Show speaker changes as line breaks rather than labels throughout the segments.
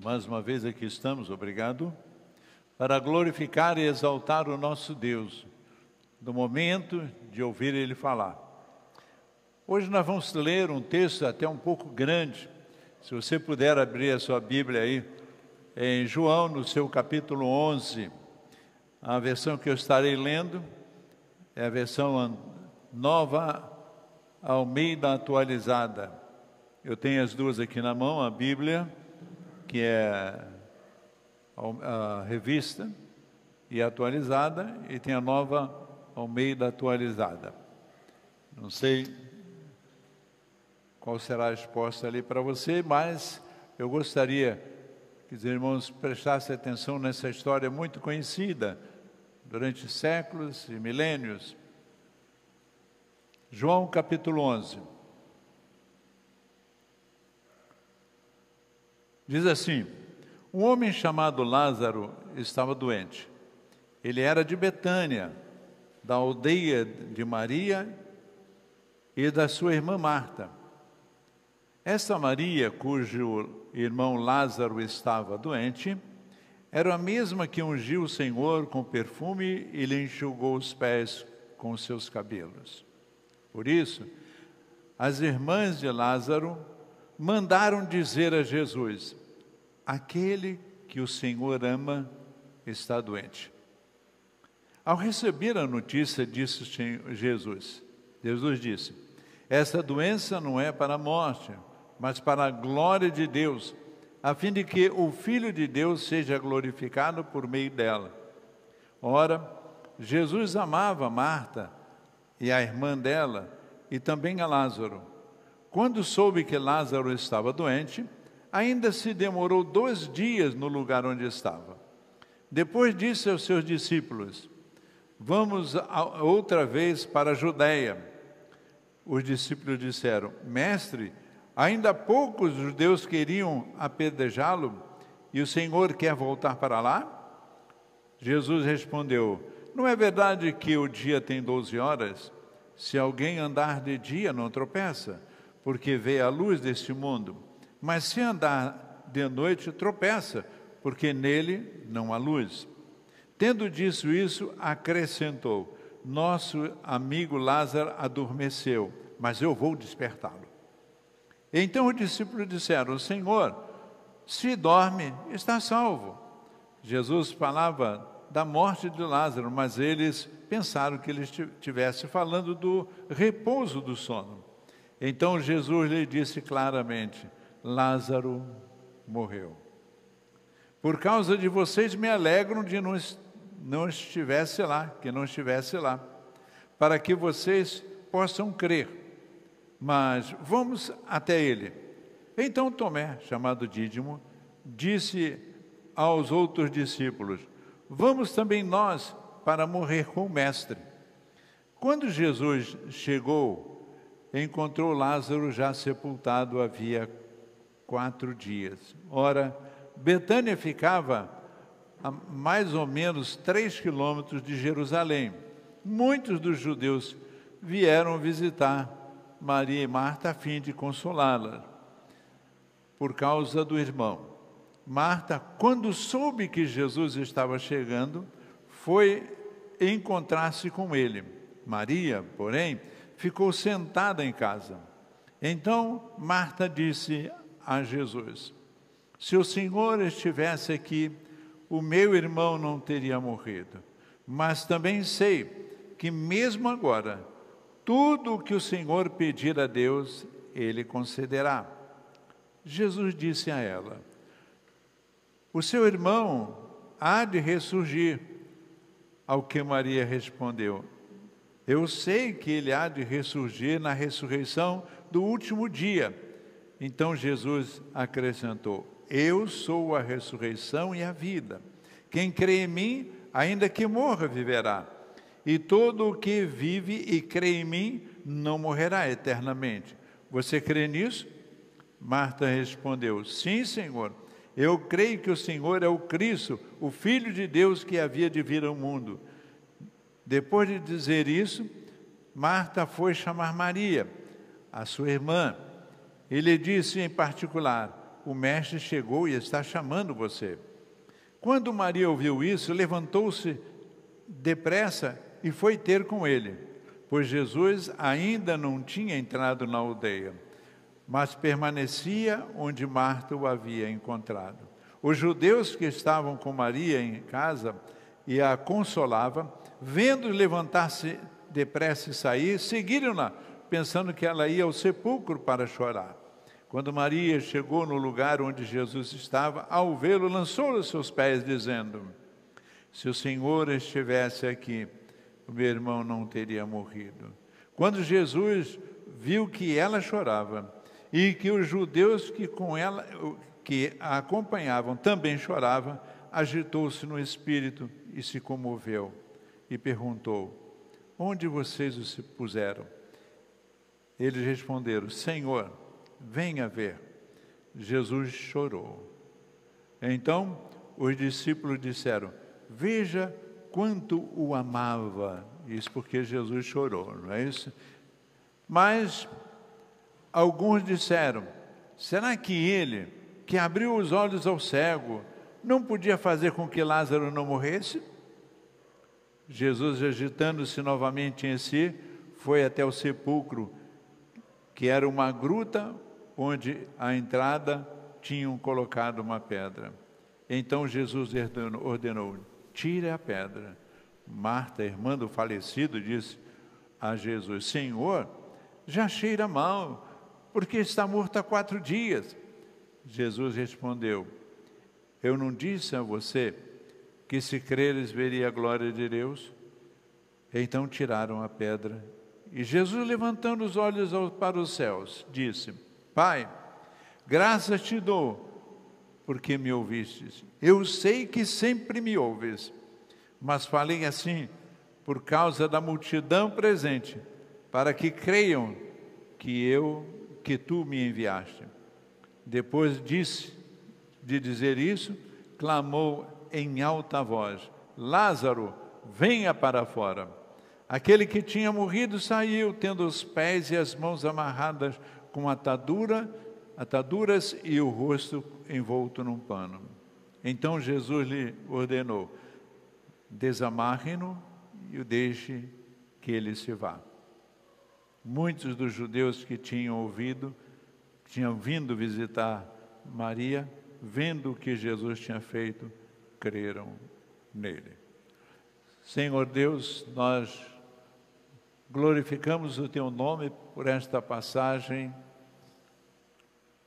Mais uma vez aqui estamos, obrigado, para glorificar e exaltar o nosso Deus, no momento de ouvir Ele falar. Hoje nós vamos ler um texto até um pouco grande, se você puder abrir a sua Bíblia aí, em João, no seu capítulo 11, a versão que eu estarei lendo é a versão nova Almeida atualizada. Eu tenho as duas aqui na mão, a Bíblia que é a revista e atualizada, e tem a nova Almeida atualizada. Não sei qual será a resposta ali para você, mas eu gostaria que os irmãos prestassem atenção nessa história muito conhecida durante séculos e milênios. João capítulo 11. Diz assim: Um homem chamado Lázaro estava doente. Ele era de Betânia, da aldeia de Maria e da sua irmã Marta. Essa Maria, cujo irmão Lázaro estava doente, era a mesma que ungiu o Senhor com perfume e lhe enxugou os pés com seus cabelos. Por isso, as irmãs de Lázaro mandaram dizer a Jesus: Aquele que o Senhor ama está doente. Ao receber a notícia, disse Jesus: Jesus disse: Essa doença não é para a morte, mas para a glória de Deus, a fim de que o Filho de Deus seja glorificado por meio dela. Ora, Jesus amava Marta e a irmã dela e também a Lázaro. Quando soube que Lázaro estava doente, ainda se demorou dois dias no lugar onde estava. Depois disse aos seus discípulos: Vamos outra vez para a Judéia. Os discípulos disseram: Mestre, ainda poucos judeus queriam apedrejá-lo e o Senhor quer voltar para lá? Jesus respondeu: Não é verdade que o dia tem doze horas? Se alguém andar de dia, não tropeça, porque vê a luz deste mundo. Mas se andar de noite, tropeça, porque nele não há luz. Tendo dito isso, acrescentou: Nosso amigo Lázaro adormeceu, mas eu vou despertá-lo. Então os discípulos disseram: Senhor, se dorme, está salvo. Jesus falava da morte de Lázaro, mas eles pensaram que ele estivesse falando do repouso do sono. Então Jesus lhe disse claramente: Lázaro morreu. Por causa de vocês me alegro de não, não estivesse lá, que não estivesse lá, para que vocês possam crer. Mas vamos até ele. Então Tomé, chamado Dídimo, disse aos outros discípulos: Vamos também nós para morrer com o Mestre. Quando Jesus chegou, encontrou Lázaro já sepultado havia quatro dias. Ora, Betânia ficava a mais ou menos três quilômetros de Jerusalém. Muitos dos judeus vieram visitar Maria e Marta a fim de consolá-las por causa do irmão. Marta, quando soube que Jesus estava chegando, foi encontrar-se com ele. Maria, porém, ficou sentada em casa. Então Marta disse a Jesus: Se o Senhor estivesse aqui, o meu irmão não teria morrido. Mas também sei que, mesmo agora, tudo o que o Senhor pedir a Deus, Ele concederá. Jesus disse a ela: O seu irmão há de ressurgir. Ao que Maria respondeu: Eu sei que ele há de ressurgir na ressurreição do último dia. Então Jesus acrescentou: Eu sou a ressurreição e a vida. Quem crê em mim, ainda que morra, viverá. E todo o que vive e crê em mim não morrerá eternamente. Você crê nisso? Marta respondeu: Sim, Senhor. Eu creio que o Senhor é o Cristo, o Filho de Deus que havia de vir ao mundo. Depois de dizer isso, Marta foi chamar Maria, a sua irmã, ele disse em particular: o mestre chegou e está chamando você. Quando Maria ouviu isso, levantou-se depressa e foi ter com ele, pois Jesus ainda não tinha entrado na aldeia, mas permanecia onde Marta o havia encontrado. Os judeus que estavam com Maria em casa e a consolava, vendo levantar-se depressa e sair, seguiram-na, pensando que ela ia ao sepulcro para chorar. Quando Maria chegou no lugar onde Jesus estava, ao vê-lo, lançou-lhe os seus pés, dizendo: Se o Senhor estivesse aqui, o meu irmão não teria morrido. Quando Jesus viu que ela chorava e que os judeus que com ela que a acompanhavam também choravam, agitou-se no espírito e se comoveu e perguntou: Onde vocês o puseram? Eles responderam: Senhor, venha ver. Jesus chorou. Então os discípulos disseram: Veja quanto o amava. Isso porque Jesus chorou, não é isso? Mas alguns disseram: Será que ele, que abriu os olhos ao cego, não podia fazer com que Lázaro não morresse? Jesus, agitando-se novamente em si, foi até o sepulcro, que era uma gruta onde a entrada tinham colocado uma pedra. Então Jesus ordenou: tire a pedra. Marta, irmã do falecido, disse a Jesus: Senhor, já cheira mal, porque está morto há quatro dias. Jesus respondeu: Eu não disse a você que se creres veria a glória de Deus? Então tiraram a pedra. E Jesus, levantando os olhos para os céus, disse: Pai, graças te dou, porque me ouvistes. Eu sei que sempre me ouves, mas falei assim por causa da multidão presente, para que creiam que eu, que tu me enviaste. Depois disse, de dizer isso, clamou em alta voz: Lázaro, venha para fora. Aquele que tinha morrido saiu, tendo os pés e as mãos amarradas com atadura, ataduras e o rosto envolto num pano. Então Jesus lhe ordenou: desamarre-no e o deixe que ele se vá. Muitos dos judeus que tinham ouvido, tinham vindo visitar Maria, vendo o que Jesus tinha feito, creram nele. Senhor Deus, nós glorificamos o teu nome por esta passagem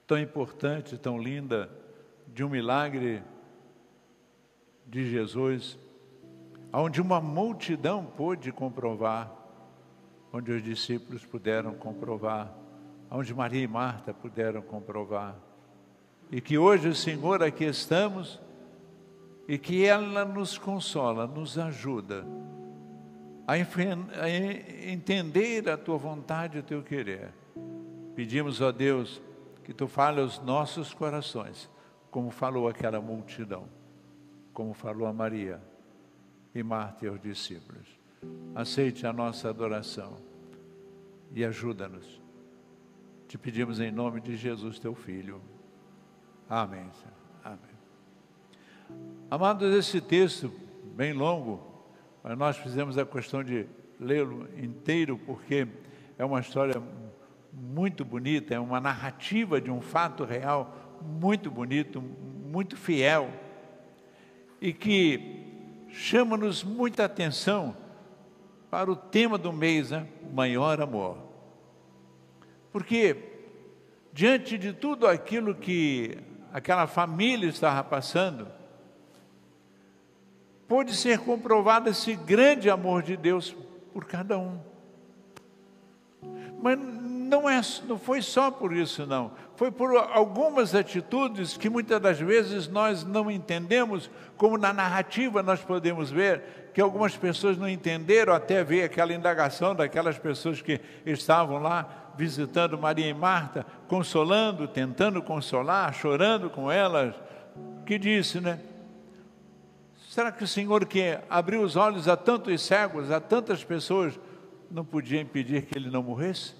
tão importante, tão linda, de um milagre de Jesus, onde uma multidão pôde comprovar, onde os discípulos puderam comprovar, onde Maria e Marta puderam comprovar. E que hoje, Senhor, aqui estamos e que ela nos consola, nos ajuda a, entender a tua vontade e o teu querer. Pedimos a Deus que tu fale aos nossos corações, como falou aquela multidão, como falou a Maria e Marta e os discípulos. Aceite a nossa adoração e ajuda-nos. Te pedimos em nome de Jesus, teu Filho. Amém. Amém. Amados, esse texto, bem longo, mas nós fizemos a questão de lê-lo inteiro, porque é uma história muito bonita, é uma narrativa de um fato real muito bonito, muito fiel e que chama-nos muita atenção para o tema do mês, né? maior amor. Porque diante de tudo aquilo que aquela família estava passando, pôde ser comprovado esse grande amor de Deus por cada um. Mas não, é, não foi só por isso, não. Foi por algumas atitudes que muitas das vezes nós não entendemos, como na narrativa nós podemos ver, que algumas pessoas não entenderam até ver aquela indagação daquelas pessoas que estavam lá visitando Maria e Marta, consolando, tentando consolar, chorando com elas, que disse, né? Será que o Senhor que abriu os olhos a tantos cegos, a tantas pessoas, não podia impedir que ele não morresse?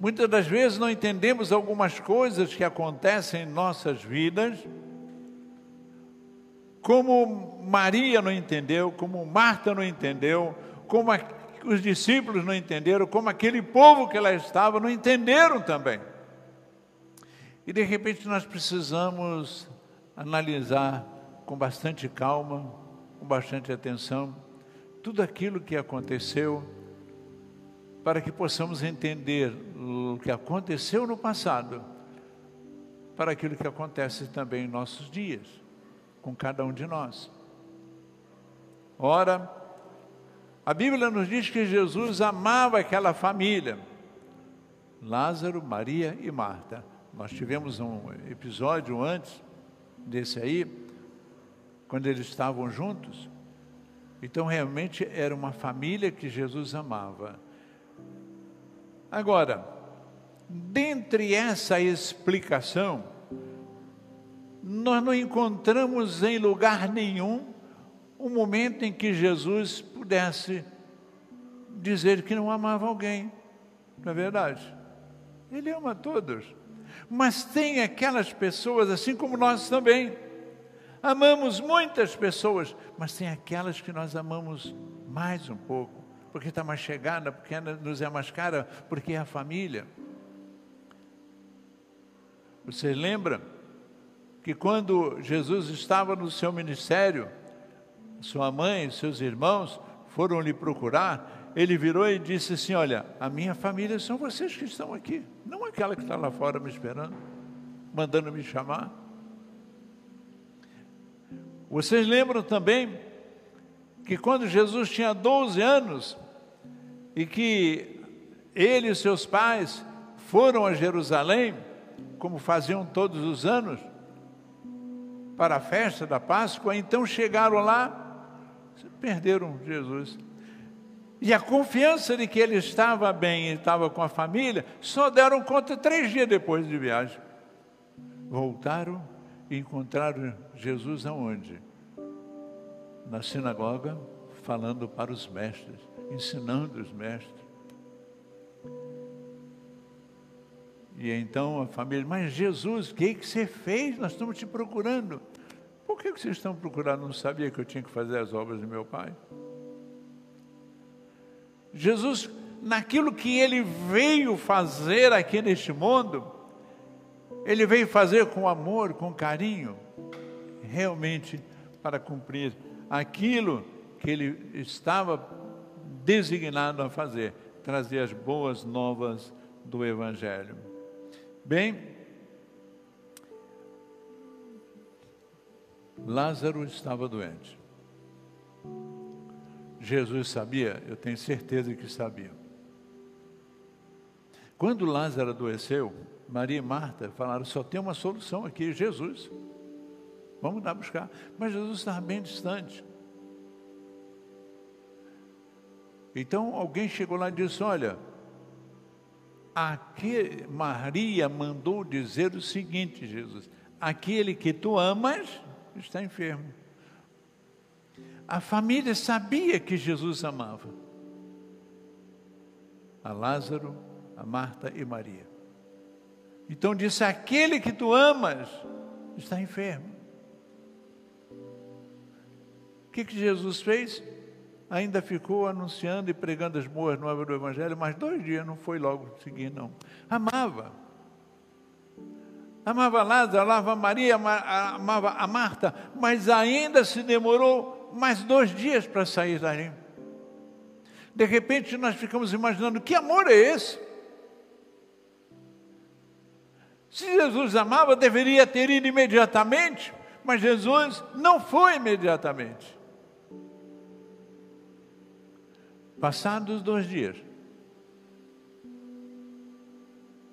Muitas das vezes não entendemos algumas coisas que acontecem em nossas vidas, como Maria não entendeu, como Marta não entendeu, como os discípulos não entenderam, como aquele povo que lá estava não entenderam também. E de repente nós precisamos analisar com bastante calma, com bastante atenção, tudo aquilo que aconteceu, para que possamos entender o que aconteceu no passado, para aquilo que acontece também em nossos dias, com cada um de nós. Ora, a Bíblia nos diz que Jesus amava aquela família, Lázaro, Maria e Marta. Nós tivemos um episódio antes desse aí, quando eles estavam juntos. Então, realmente era uma família que Jesus amava. Agora, dentre essa explicação, nós não encontramos em lugar nenhum o um momento em que Jesus pudesse dizer que não amava alguém. Não é verdade? Ele ama todos. Mas tem aquelas pessoas, assim como nós também, amamos muitas pessoas, mas tem aquelas que nós amamos mais um pouco, porque está mais chegada, porque nos é mais cara, porque é a família. Você lembra que quando Jesus estava no seu ministério, sua mãe, seus irmãos foram lhe procurar, ele virou e disse assim: Olha, a minha família são vocês que estão aqui, não aquela que está lá fora me esperando, mandando me chamar. Vocês lembram também que quando Jesus tinha 12 anos e que ele e seus pais foram a Jerusalém, como faziam todos os anos, para a festa da Páscoa, então chegaram lá, perderam Jesus. E a confiança de que ele estava bem e estava com a família, só deram conta três dias depois de viagem. Voltaram e encontraram Jesus aonde? Na sinagoga, falando para os mestres, ensinando os mestres. E então a família, mas Jesus, o que, que você fez? Nós estamos te procurando. Por que, que vocês estão procurando? Não sabia que eu tinha que fazer as obras de meu pai? Jesus, naquilo que ele veio fazer aqui neste mundo, ele veio fazer com amor, com carinho, realmente para cumprir aquilo que ele estava designado a fazer, trazer as boas novas do Evangelho. Bem, Lázaro estava doente. Jesus sabia, eu tenho certeza que sabia. Quando Lázaro adoeceu, Maria e Marta falaram: só tem uma solução aqui, Jesus. Vamos lá buscar. Mas Jesus estava bem distante. Então alguém chegou lá e disse: Olha, aqui Maria mandou dizer o seguinte, Jesus: aquele que tu amas está enfermo. A família sabia que Jesus amava. A Lázaro, a Marta e Maria. Então disse: aquele que tu amas está enfermo. O que, que Jesus fez? Ainda ficou anunciando e pregando as boas novas do Evangelho, mas dois dias não foi logo seguir, não. Amava. Amava Lázaro, amava Maria, amava a Marta, mas ainda se demorou mais dois dias para sair dali. De repente nós ficamos imaginando: que amor é esse? Se Jesus amava, deveria ter ido imediatamente, mas Jesus não foi imediatamente. Passados dois dias,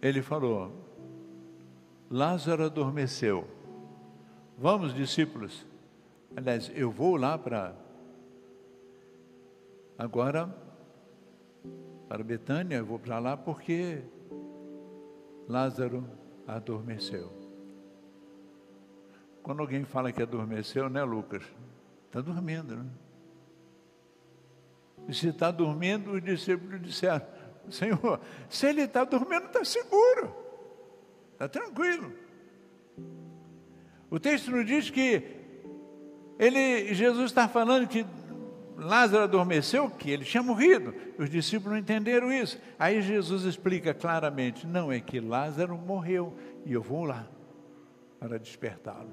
ele falou: Lázaro adormeceu. Vamos, discípulos. Aliás, eu vou lá para. Agora, para Betânia, eu vou para lá porque Lázaro adormeceu. Quando alguém fala que adormeceu, né, Lucas? Está dormindo, né? E se está dormindo, os discípulos disseram: Senhor, se ele está dormindo, está seguro, está tranquilo. O texto nos diz que ele, Jesus está falando que Lázaro adormeceu, que ele tinha morrido. Os discípulos não entenderam isso. Aí Jesus explica claramente: não, é que Lázaro morreu e eu vou lá para despertá-lo.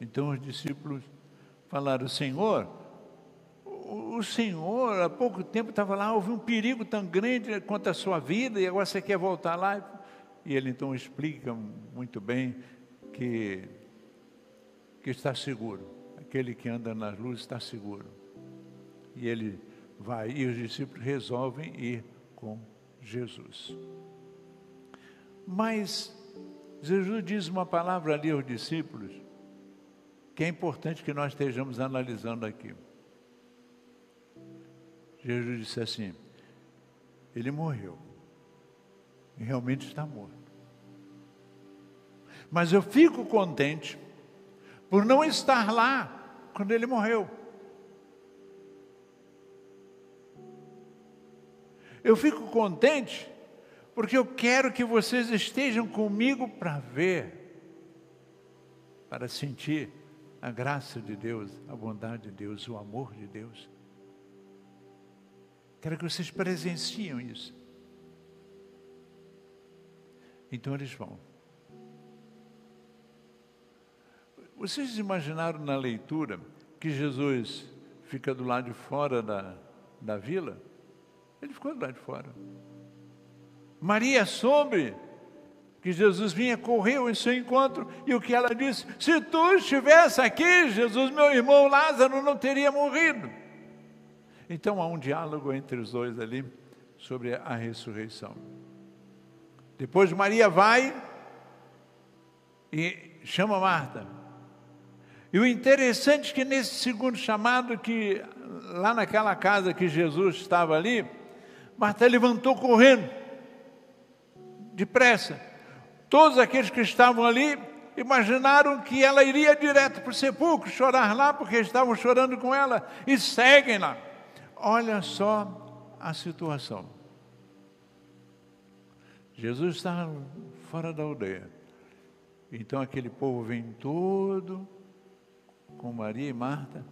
Então os discípulos falaram: Senhor, o Senhor há pouco tempo estava lá, houve um perigo tão grande quanto a sua vida e agora você quer voltar lá? E ele então explica muito bem que, que está seguro aquele que anda nas luzes está seguro. E ele vai, e os discípulos resolvem ir com Jesus. Mas Jesus diz uma palavra ali aos discípulos que é importante que nós estejamos analisando aqui. Jesus disse assim: Ele morreu, e realmente está morto. Mas eu fico contente por não estar lá quando ele morreu. Eu fico contente porque eu quero que vocês estejam comigo para ver, para sentir a graça de Deus, a bondade de Deus, o amor de Deus. Quero que vocês presenciem isso. Então eles vão. Vocês imaginaram na leitura que Jesus fica do lado de fora da, da vila? Ele ficou do lado de fora. Maria soube que Jesus vinha, correu em seu encontro, e o que ela disse: Se tu estivesse aqui, Jesus, meu irmão Lázaro não teria morrido. Então há um diálogo entre os dois ali sobre a ressurreição. Depois Maria vai e chama Marta. E o interessante é que nesse segundo chamado, que lá naquela casa que Jesus estava ali, Marta levantou correndo, depressa. Todos aqueles que estavam ali imaginaram que ela iria direto para o sepulcro, chorar lá, porque estavam chorando com ela, e seguem lá. Olha só a situação. Jesus está fora da aldeia. Então aquele povo vem todo com Maria e Marta,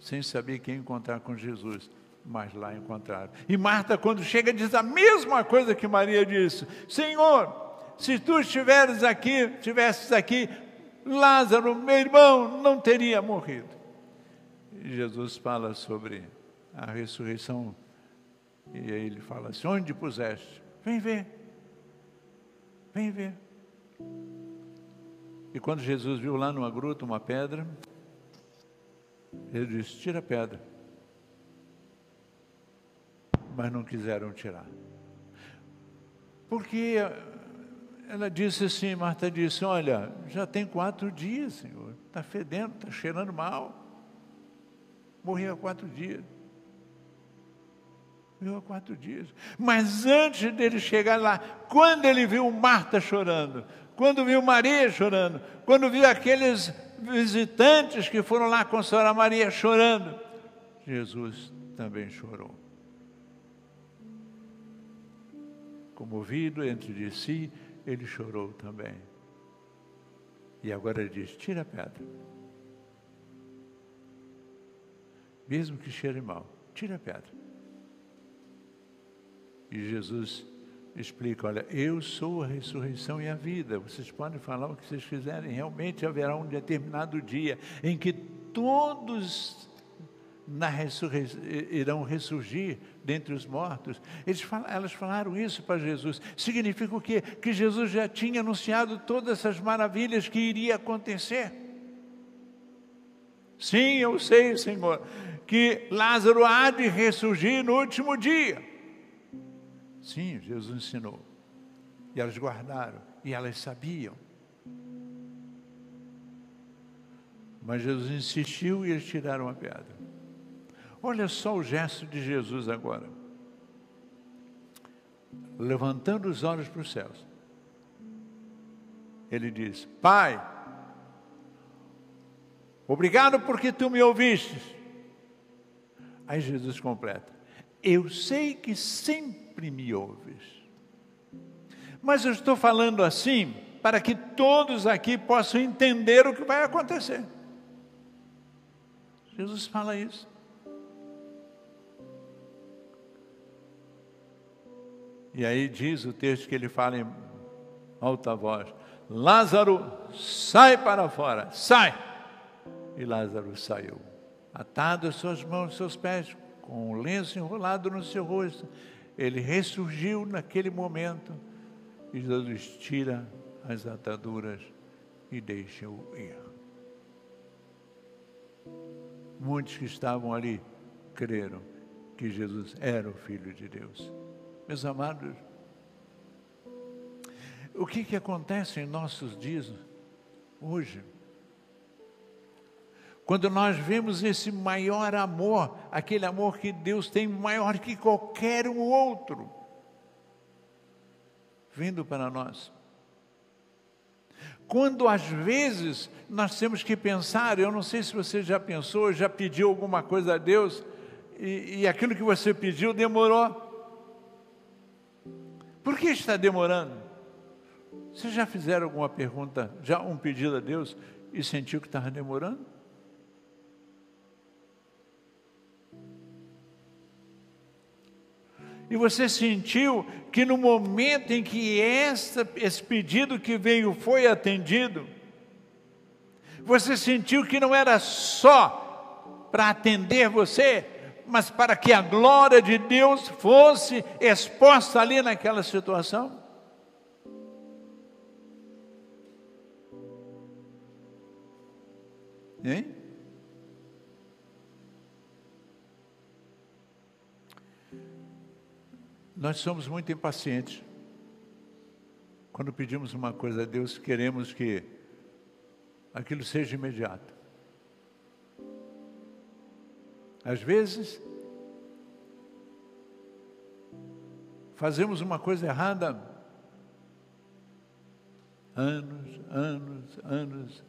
sem saber quem encontrar com Jesus, mas lá encontraram. E Marta, quando chega, diz a mesma coisa que Maria disse: Senhor, se tu estiveres aqui, estivesses aqui, Lázaro, meu irmão, não teria morrido. E Jesus fala sobre a ressurreição. E aí ele fala assim: Onde puseste? Vem ver. Vem ver. E quando Jesus viu lá numa gruta uma pedra, ele disse: Tira a pedra. Mas não quiseram tirar. Porque ela disse assim: Marta disse: Olha, já tem quatro dias, Senhor, está fedendo, está cheirando mal. Morreu há quatro dias. Morreu há quatro dias. Mas antes dele chegar lá, quando ele viu Marta chorando, quando viu Maria chorando, quando viu aqueles visitantes que foram lá consolar Maria chorando, Jesus também chorou. Comovido entre de si, ele chorou também. E agora ele diz: tira a pedra. Mesmo que cheire mal, tira a pedra. E Jesus explica: olha, eu sou a ressurreição e a vida. Vocês podem falar o que vocês quiserem, realmente haverá um determinado dia em que todos na irão ressurgir dentre os mortos. Falam, elas falaram isso para Jesus. Significa o quê? Que Jesus já tinha anunciado todas essas maravilhas que iria acontecer. Sim, eu sei, Senhor, que Lázaro há de ressurgir no último dia. Sim, Jesus ensinou. E elas guardaram, e elas sabiam. Mas Jesus insistiu e eles tiraram a pedra. Olha só o gesto de Jesus agora. Levantando os olhos para os céus. Ele diz: Pai, obrigado porque tu me ouviste. Aí Jesus completa: Eu sei que sempre me ouves, mas eu estou falando assim para que todos aqui possam entender o que vai acontecer. Jesus fala isso. E aí diz o texto que ele fala em alta voz: Lázaro, sai para fora, sai! E Lázaro saiu, atado as suas mãos e seus pés, com o um lenço enrolado no seu rosto. Ele ressurgiu naquele momento e Jesus tira as ataduras e deixa-o ir. Muitos que estavam ali creram que Jesus era o Filho de Deus. Meus amados, o que, que acontece em nossos dias hoje? Quando nós vemos esse maior amor, aquele amor que Deus tem maior que qualquer um outro, vindo para nós. Quando às vezes nós temos que pensar, eu não sei se você já pensou, já pediu alguma coisa a Deus, e, e aquilo que você pediu demorou. Por que está demorando? Vocês já fizeram alguma pergunta, já um pedido a Deus e sentiu que estava demorando? E você sentiu que no momento em que esse pedido que veio foi atendido, você sentiu que não era só para atender você, mas para que a glória de Deus fosse exposta ali naquela situação? Hein? Nós somos muito impacientes. Quando pedimos uma coisa a Deus, queremos que aquilo seja imediato. Às vezes, fazemos uma coisa errada anos, anos, anos.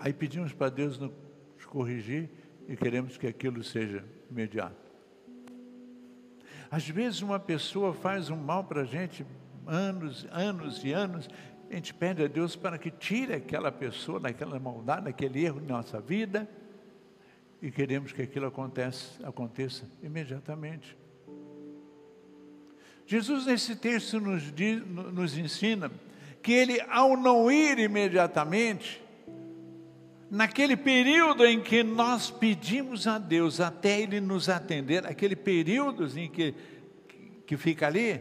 Aí pedimos para Deus nos corrigir e queremos que aquilo seja imediato. Às vezes uma pessoa faz um mal para a gente anos, anos e anos, a gente pede a Deus para que tire aquela pessoa daquela maldade, daquele erro de nossa vida e queremos que aquilo aconteça, aconteça imediatamente. Jesus, nesse texto, nos, diz, nos ensina que ele, ao não ir imediatamente, naquele período em que nós pedimos a Deus até Ele nos atender, aquele período em que, que fica ali,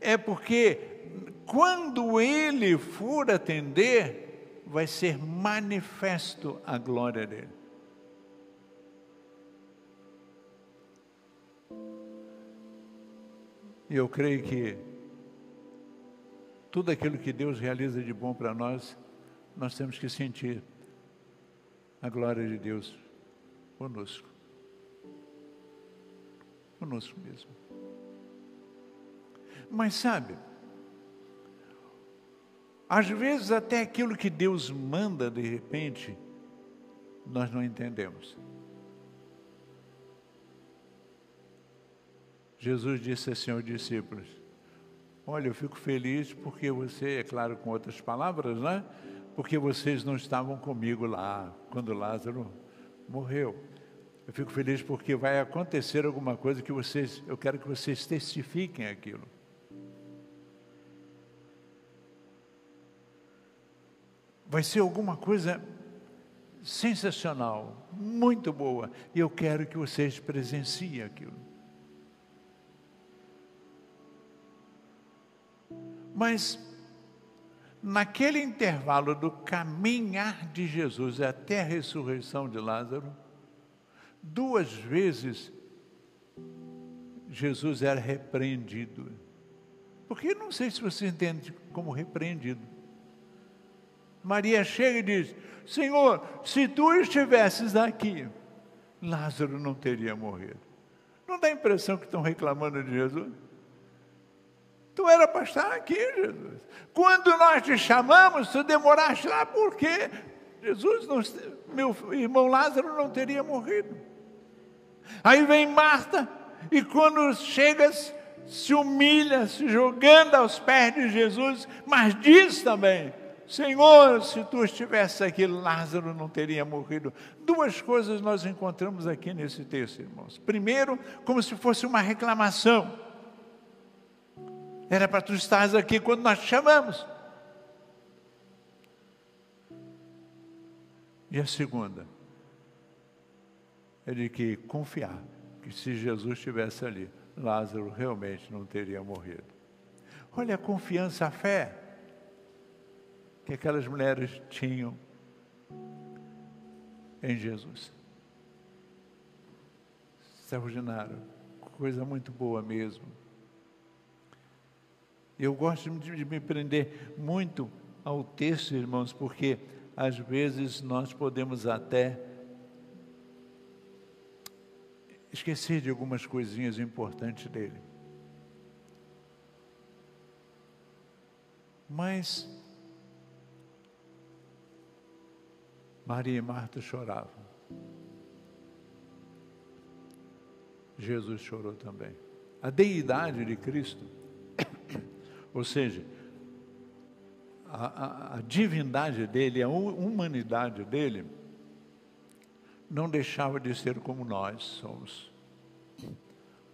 é porque quando Ele for atender, vai ser manifesto a glória dele. E eu creio que tudo aquilo que Deus realiza de bom para nós, nós temos que sentir a glória de Deus conosco. Conosco mesmo. Mas sabe, às vezes até aquilo que Deus manda de repente, nós não entendemos. Jesus disse assim aos discípulos: Olha, eu fico feliz porque você, é claro, com outras palavras, né? Porque vocês não estavam comigo lá quando Lázaro morreu. Eu fico feliz porque vai acontecer alguma coisa que vocês, eu quero que vocês testifiquem aquilo. Vai ser alguma coisa sensacional, muito boa, e eu quero que vocês presenciem aquilo. Mas, naquele intervalo do caminhar de Jesus até a ressurreição de Lázaro, duas vezes Jesus era repreendido. Porque não sei se você entende como repreendido. Maria chega e diz: Senhor, se tu estivesses aqui, Lázaro não teria morrido. Não dá a impressão que estão reclamando de Jesus? Tu era para estar aqui, Jesus. Quando nós te chamamos, tu demoraste lá, por quê? Jesus, não, meu irmão Lázaro não teria morrido. Aí vem Marta, e quando chega, se humilha, se jogando aos pés de Jesus, mas diz também: Senhor, se tu estivesse aqui, Lázaro não teria morrido. Duas coisas nós encontramos aqui nesse texto, irmãos. Primeiro, como se fosse uma reclamação. Era para tu estares aqui quando nós te chamamos. E a segunda é de que confiar que se Jesus estivesse ali, Lázaro realmente não teria morrido. Olha a confiança, a fé que aquelas mulheres tinham em Jesus. Extraordinário, coisa muito boa mesmo. Eu gosto de me prender muito ao texto, irmãos, porque às vezes nós podemos até esquecer de algumas coisinhas importantes dele. Mas Maria e Marta choravam. Jesus chorou também. A deidade de Cristo, ou seja, a, a, a divindade dele, a humanidade dele, não deixava de ser como nós somos.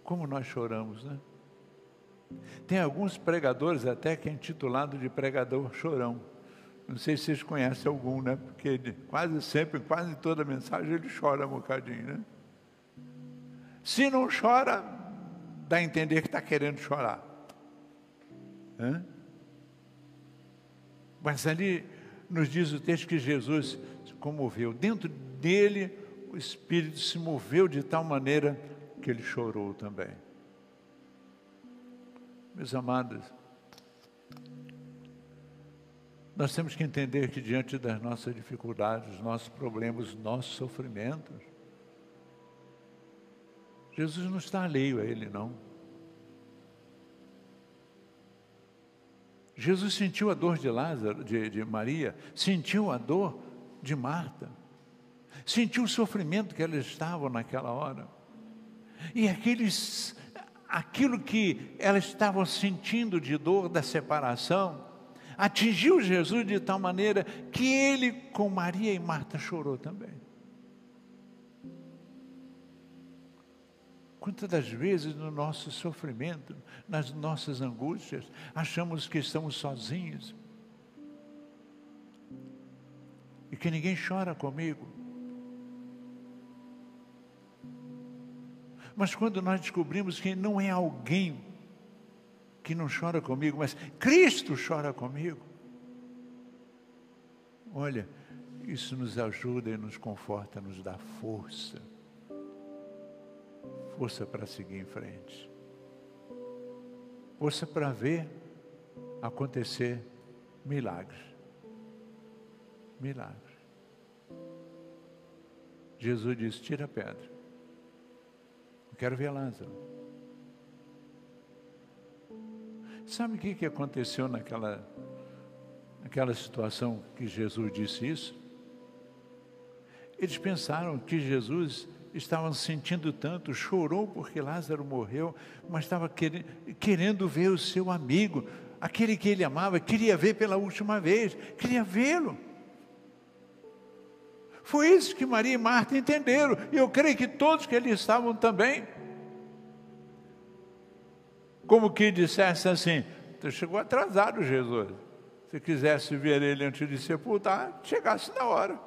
Como nós choramos, né? Tem alguns pregadores até que é intitulado de pregador chorão. Não sei se vocês conhecem algum, né? Porque quase sempre, quase toda mensagem ele chora um bocadinho, né? Se não chora, dá a entender que está querendo chorar. Hã? Mas ali nos diz o texto que Jesus se comoveu. Dentro dele, o Espírito se moveu de tal maneira que ele chorou também. Meus amados, nós temos que entender que diante das nossas dificuldades, nossos problemas, nossos sofrimentos, Jesus não está alheio a ele, não. Jesus sentiu a dor de Lázaro, de, de Maria, sentiu a dor de Marta, sentiu o sofrimento que elas estavam naquela hora. E aqueles, aquilo que elas estavam sentindo de dor da separação, atingiu Jesus de tal maneira que ele, com Maria e Marta, chorou também. Quantas das vezes no nosso sofrimento, nas nossas angústias, achamos que estamos sozinhos e que ninguém chora comigo. Mas quando nós descobrimos que não é alguém que não chora comigo, mas Cristo chora comigo, olha, isso nos ajuda e nos conforta, nos dá força força para seguir em frente, força para ver acontecer milagres. Milagres. Jesus disse: tira a pedra. Eu quero ver Lázaro. Sabe o que, que aconteceu naquela, naquela situação que Jesus disse isso? Eles pensaram que Jesus estavam sentindo tanto, chorou porque Lázaro morreu, mas estava querendo ver o seu amigo, aquele que ele amava, queria ver pela última vez, queria vê-lo. Foi isso que Maria e Marta entenderam, e eu creio que todos que ali estavam também. Como que dissesse assim: chegou atrasado, Jesus. Se quisesse ver ele antes de sepultar, chegasse na hora.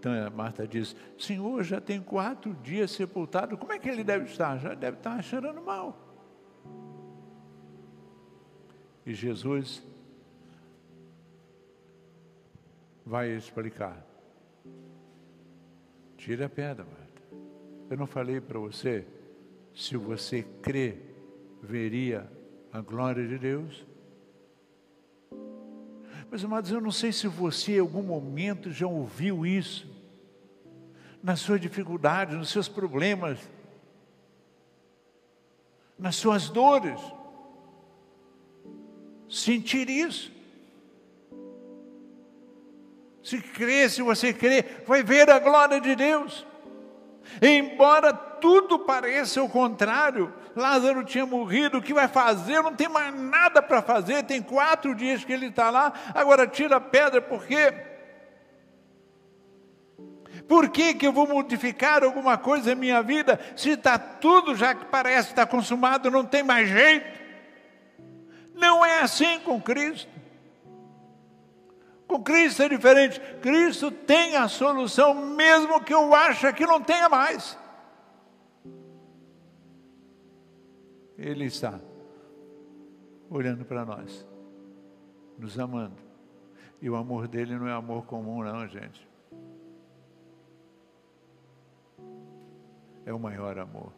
Então a Marta diz: Senhor, já tem quatro dias sepultado, como é que ele deve estar? Já deve estar cheirando mal. E Jesus vai explicar. Tira a pedra, Marta. Eu não falei para você, se você crê, veria a glória de Deus? Mas, amados, eu não sei se você em algum momento já ouviu isso, nas suas dificuldades, nos seus problemas, nas suas dores. Sentir isso. Se crê, se você crê, vai ver a glória de Deus. Embora tudo pareça o contrário, Lázaro tinha morrido, o que vai fazer? Não tem mais nada para fazer, tem quatro dias que ele está lá, agora tira a pedra, por quê? Por que, que eu vou modificar alguma coisa em minha vida se está tudo já que parece estar consumado, não tem mais jeito? Não é assim com Cristo. Com Cristo é diferente. Cristo tem a solução, mesmo que eu ache que não tenha mais. Ele está olhando para nós, nos amando. E o amor dele não é amor comum, não, gente. É o maior amor.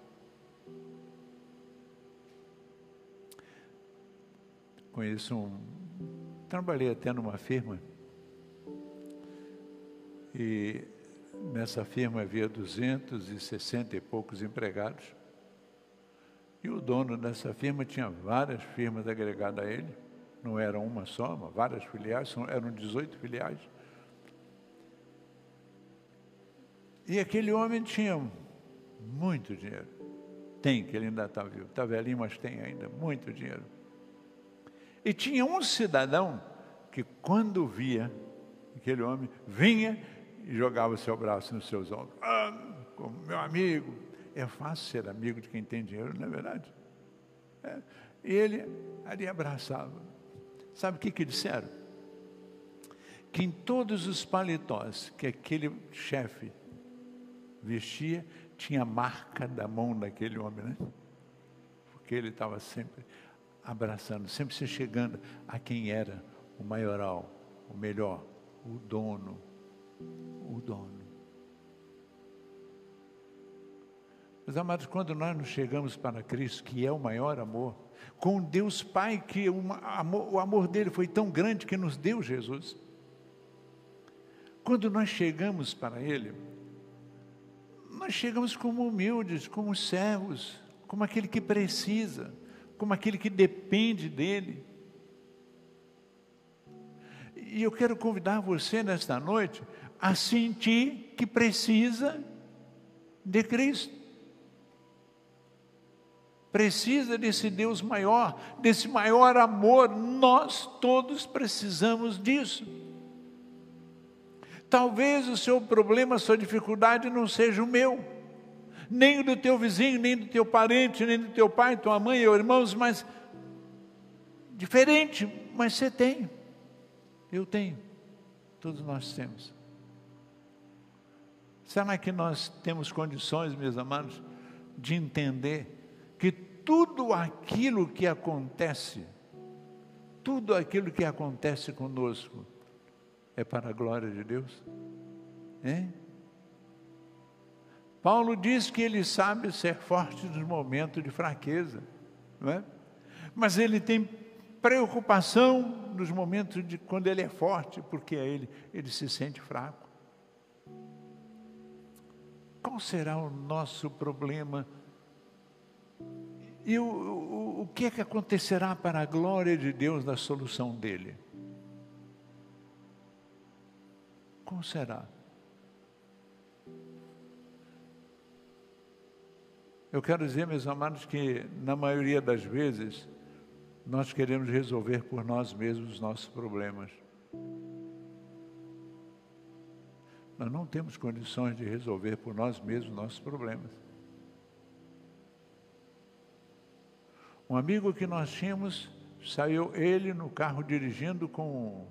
Conheço um. Trabalhei até numa firma e nessa firma havia 260 e poucos empregados. E o dono dessa firma tinha várias firmas agregadas a ele. Não era uma só, mas várias filiais, eram 18 filiais. E aquele homem tinha muito dinheiro. Tem, que ele ainda está vivo. Está velhinho, mas tem ainda muito dinheiro. E tinha um cidadão que, quando via aquele homem, vinha e jogava o seu braço nos seus ombros. Ah, como meu amigo. É fácil ser amigo de quem tem dinheiro, não é verdade? É. E ele ali abraçava. Sabe o que, que disseram? Que em todos os paletós que aquele chefe vestia, tinha marca da mão daquele homem, né? Porque ele estava sempre abraçando, sempre se chegando a quem era o maioral, o melhor, o dono, o dono. Mas, amados, quando nós nos chegamos para Cristo, que é o maior amor, com Deus Pai, que o amor, o amor dele foi tão grande que nos deu Jesus. Quando nós chegamos para Ele, nós chegamos como humildes, como servos, como aquele que precisa, como aquele que depende dEle. E eu quero convidar você nesta noite a sentir que precisa de Cristo. Precisa desse Deus maior, desse maior amor. Nós todos precisamos disso. Talvez o seu problema, a sua dificuldade não seja o meu, nem do teu vizinho, nem do teu parente, nem do teu pai, tua mãe ou irmãos, mas diferente, mas você tem. Eu tenho. Todos nós temos. Será que nós temos condições, meus amados, de entender tudo aquilo que acontece, tudo aquilo que acontece conosco, é para a glória de Deus? Hein? Paulo diz que ele sabe ser forte nos momentos de fraqueza, não é? mas ele tem preocupação nos momentos de quando ele é forte, porque ele, ele se sente fraco. Qual será o nosso problema? E o, o, o que é que acontecerá para a glória de Deus na solução dele? Qual será? Eu quero dizer, meus amados, que na maioria das vezes nós queremos resolver por nós mesmos os nossos problemas. Nós não temos condições de resolver por nós mesmos nossos problemas. Um amigo que nós tínhamos, saiu ele no carro dirigindo com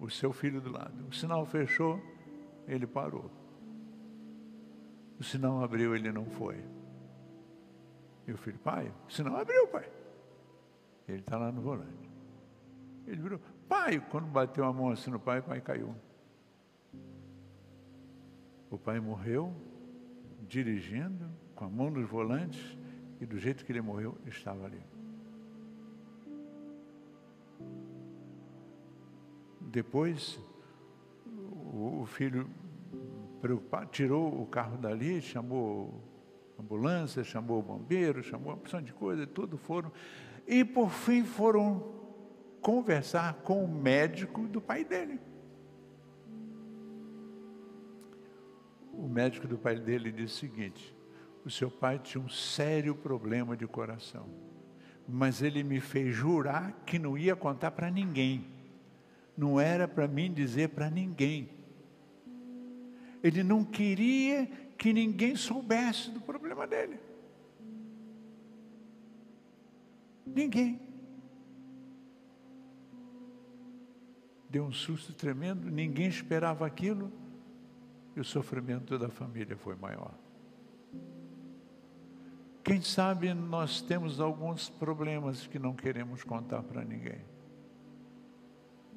o seu filho do lado. O sinal fechou, ele parou. O sinal abriu, ele não foi. E o filho, pai, o sinal abriu, pai. Ele está lá no volante. Ele virou, pai, quando bateu a mão assim no pai, o pai caiu. O pai morreu dirigindo, com a mão nos volantes, e do jeito que ele morreu, estava ali. Depois, o, filho preocupado, tirou o carro dali, chamou ambulância, chamou o bombeiro, chamou uma opção de coisa, tudo foram. E por fim foram conversar com o médico do pai dele. o médico do pai dele disse o seguinte: o seu pai tinha um sério problema de coração, mas ele me fez jurar que não ia contar para ninguém, não era para mim dizer para ninguém. Ele não queria que ninguém soubesse do problema dele. Ninguém. Deu um susto tremendo, ninguém esperava aquilo e o sofrimento da família foi maior. Quem sabe nós temos alguns problemas que não queremos contar para ninguém.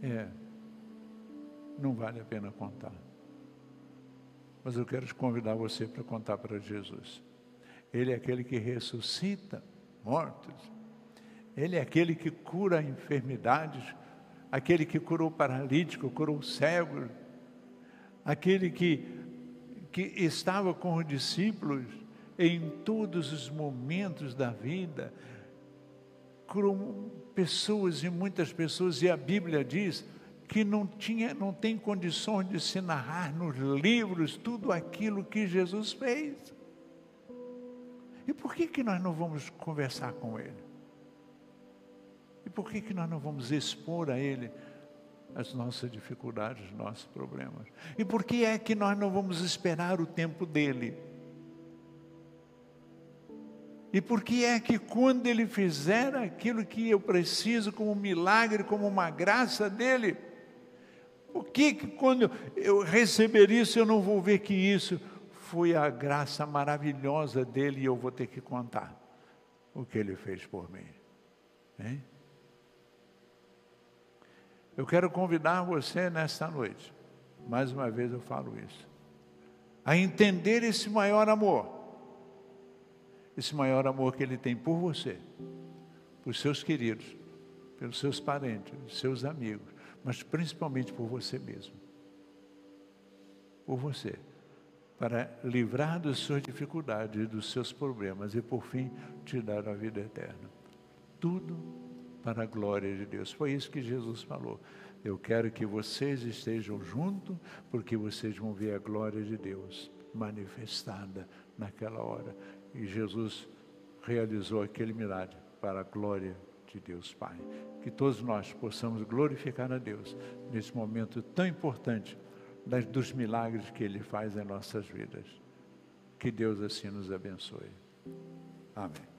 É, não vale a pena contar. Mas eu quero te convidar você para contar para Jesus. Ele é aquele que ressuscita mortos. Ele é aquele que cura enfermidades, aquele que curou paralítico, curou cego, aquele que, que estava com os discípulos em todos os momentos da vida, curou pessoas e muitas pessoas, e a Bíblia diz que não, tinha, não tem condições de se narrar nos livros tudo aquilo que Jesus fez. E por que, que nós não vamos conversar com Ele? E por que, que nós não vamos expor a Ele as nossas dificuldades, os nossos problemas? E por que é que nós não vamos esperar o tempo dele? E por que é que quando ele fizer aquilo que eu preciso como um milagre, como uma graça dele, por que, que quando eu receber isso eu não vou ver que isso foi a graça maravilhosa dele e eu vou ter que contar o que ele fez por mim? Hein? Eu quero convidar você nesta noite, mais uma vez eu falo isso, a entender esse maior amor, esse maior amor que Ele tem por você, por seus queridos, pelos seus parentes, seus amigos, mas principalmente por você mesmo. Por você. Para livrar das suas dificuldades, dos seus problemas e, por fim, te dar a vida eterna. Tudo para a glória de Deus. Foi isso que Jesus falou. Eu quero que vocês estejam juntos, porque vocês vão ver a glória de Deus manifestada naquela hora. E Jesus realizou aquele milagre para a glória de Deus Pai. Que todos nós possamos glorificar a Deus nesse momento tão importante dos milagres que Ele faz em nossas vidas. Que Deus assim nos abençoe. Amém.